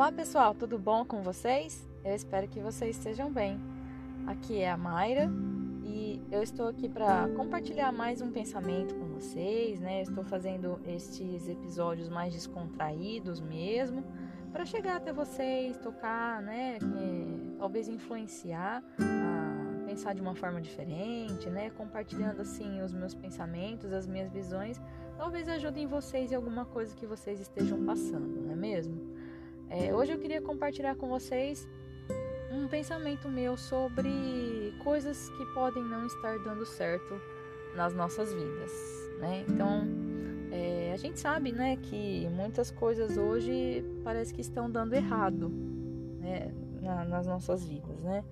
Olá pessoal, tudo bom com vocês? Eu espero que vocês estejam bem. Aqui é a Mayra e eu estou aqui para compartilhar mais um pensamento com vocês, né? Eu estou fazendo estes episódios mais descontraídos mesmo, para chegar até vocês, tocar, né? É, talvez influenciar a pensar de uma forma diferente, né? Compartilhando assim os meus pensamentos, as minhas visões, talvez ajudem vocês em alguma coisa que vocês estejam passando, não é mesmo? É, hoje eu queria compartilhar com vocês um pensamento meu sobre coisas que podem não estar dando certo nas nossas vidas, né? Então, é, a gente sabe, né, que muitas coisas hoje parece que estão dando errado, né, na, nas nossas vidas, né?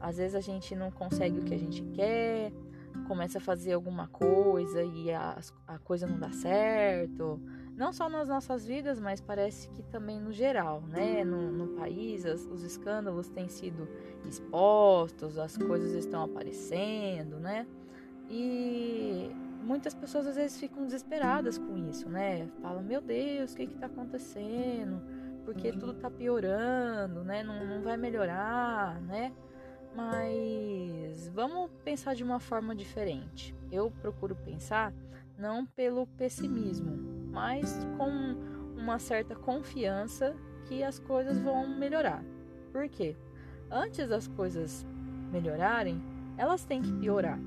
Às vezes a gente não consegue o que a gente quer, começa a fazer alguma coisa e a, a coisa não dá certo não só nas nossas vidas, mas parece que também no geral, né? No, no país, as, os escândalos têm sido expostos, as coisas estão aparecendo, né? E muitas pessoas às vezes ficam desesperadas com isso, né? Falam, meu Deus, o que está acontecendo? Porque tudo está piorando, né? Não, não vai melhorar, né? Mas vamos pensar de uma forma diferente. Eu procuro pensar não pelo pessimismo, mas com uma certa confiança que as coisas vão melhorar. Por quê? Antes das coisas melhorarem, elas têm que piorar.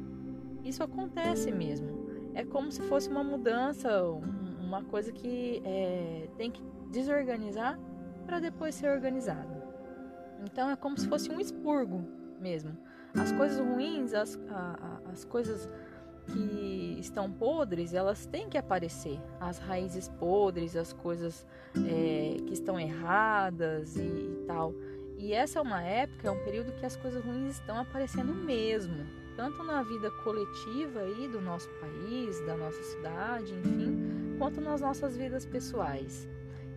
Isso acontece mesmo. É como se fosse uma mudança, uma coisa que é, tem que desorganizar para depois ser organizada. Então é como se fosse um expurgo mesmo. As coisas ruins, as, a, a, as coisas que estão podres, elas têm que aparecer. As raízes podres, as coisas é, que estão erradas e, e, tal. E essa é uma época, é um período que as coisas ruins estão aparecendo mesmo, tanto na vida coletiva aí do nosso país, da nossa cidade, enfim, quanto nas nossas vidas pessoais.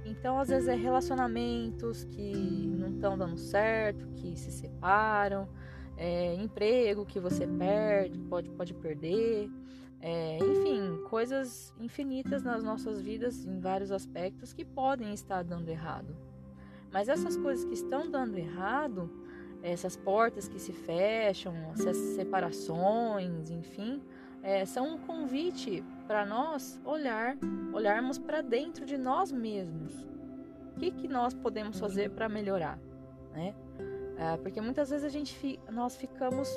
Então, às vezes é relacionamentos que não estão dando certo, que se separam, é, emprego que você perde, pode, pode perder, é, enfim, coisas infinitas nas nossas vidas em vários aspectos que podem estar dando errado. Mas essas coisas que estão dando errado, essas portas que se fecham, essas separações, enfim, é, são um convite para nós olhar, olharmos para dentro de nós mesmos. O que, que nós podemos fazer para melhorar, né? É, porque muitas vezes a gente nós ficamos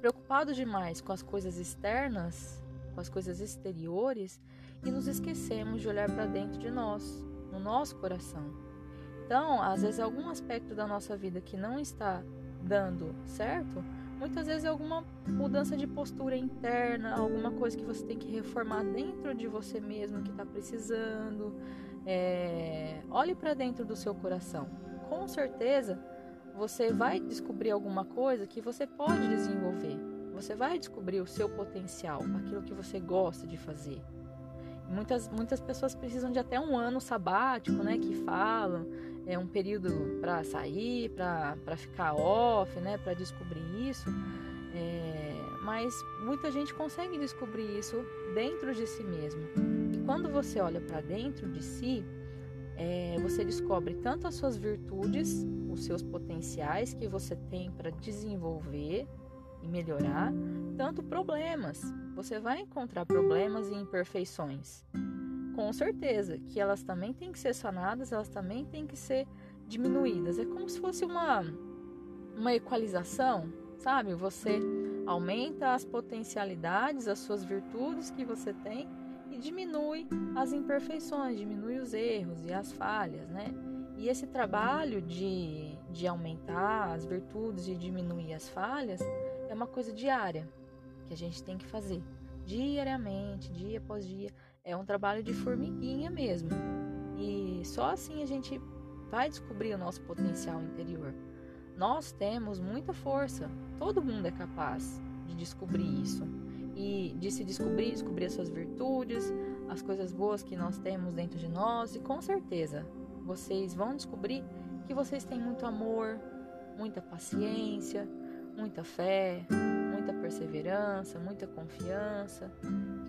preocupados demais com as coisas externas, com as coisas exteriores e nos esquecemos de olhar para dentro de nós, no nosso coração. Então, às vezes algum aspecto da nossa vida que não está dando certo, muitas vezes é alguma mudança de postura interna, alguma coisa que você tem que reformar dentro de você mesmo que está precisando. É... Olhe para dentro do seu coração. Com certeza você vai descobrir alguma coisa que você pode desenvolver. Você vai descobrir o seu potencial, aquilo que você gosta de fazer. Muitas, muitas pessoas precisam de até um ano sabático, né? Que falam, é um período para sair, para ficar off, né? Para descobrir isso. É, mas muita gente consegue descobrir isso dentro de si mesmo. E quando você olha para dentro de si, é, você descobre tanto as suas virtudes os seus potenciais que você tem para desenvolver e melhorar, tanto problemas. Você vai encontrar problemas e imperfeições. Com certeza que elas também têm que ser sanadas, elas também têm que ser diminuídas. É como se fosse uma uma equalização, sabe? Você aumenta as potencialidades, as suas virtudes que você tem e diminui as imperfeições, diminui os erros e as falhas, né? E esse trabalho de, de aumentar as virtudes e diminuir as falhas é uma coisa diária que a gente tem que fazer diariamente, dia após dia. É um trabalho de formiguinha mesmo. E só assim a gente vai descobrir o nosso potencial interior. Nós temos muita força, todo mundo é capaz de descobrir isso e de se descobrir, descobrir as suas virtudes, as coisas boas que nós temos dentro de nós e com certeza vocês vão descobrir que vocês têm muito amor, muita paciência, muita fé, muita perseverança, muita confiança,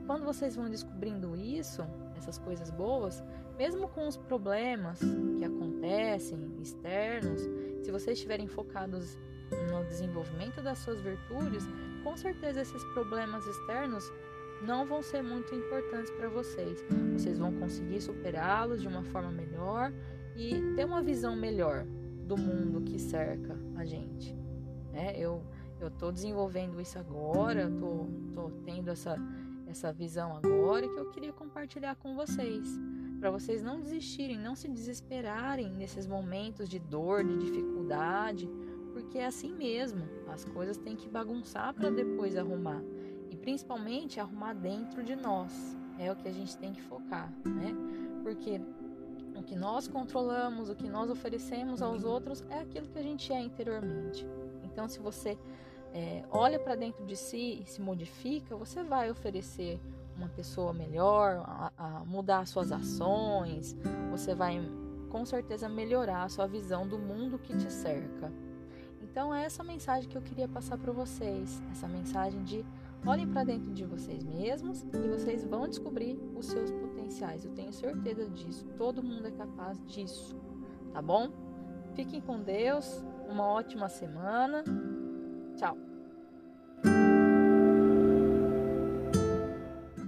quando vocês vão descobrindo isso, essas coisas boas, mesmo com os problemas que acontecem externos, se vocês estiverem focados no desenvolvimento das suas virtudes, com certeza esses problemas externos não vão ser muito importantes para vocês. Vocês vão conseguir superá-los de uma forma melhor e ter uma visão melhor do mundo que cerca a gente. É, eu eu estou desenvolvendo isso agora, eu tô, tô tendo essa, essa visão agora que eu queria compartilhar com vocês. Para vocês não desistirem, não se desesperarem nesses momentos de dor, de dificuldade, porque é assim mesmo. As coisas têm que bagunçar para depois arrumar. E principalmente arrumar dentro de nós. É o que a gente tem que focar, né? Porque o que nós controlamos, o que nós oferecemos aos outros é aquilo que a gente é interiormente. Então, se você é, olha para dentro de si e se modifica, você vai oferecer uma pessoa melhor, a, a mudar suas ações, você vai com certeza melhorar a sua visão do mundo que te cerca. Então é essa mensagem que eu queria passar para vocês, essa mensagem de olhem para dentro de vocês mesmos e vocês vão descobrir os seus potenciais. Eu tenho certeza disso. Todo mundo é capaz disso, tá bom? Fiquem com Deus. Uma ótima semana. Tchau.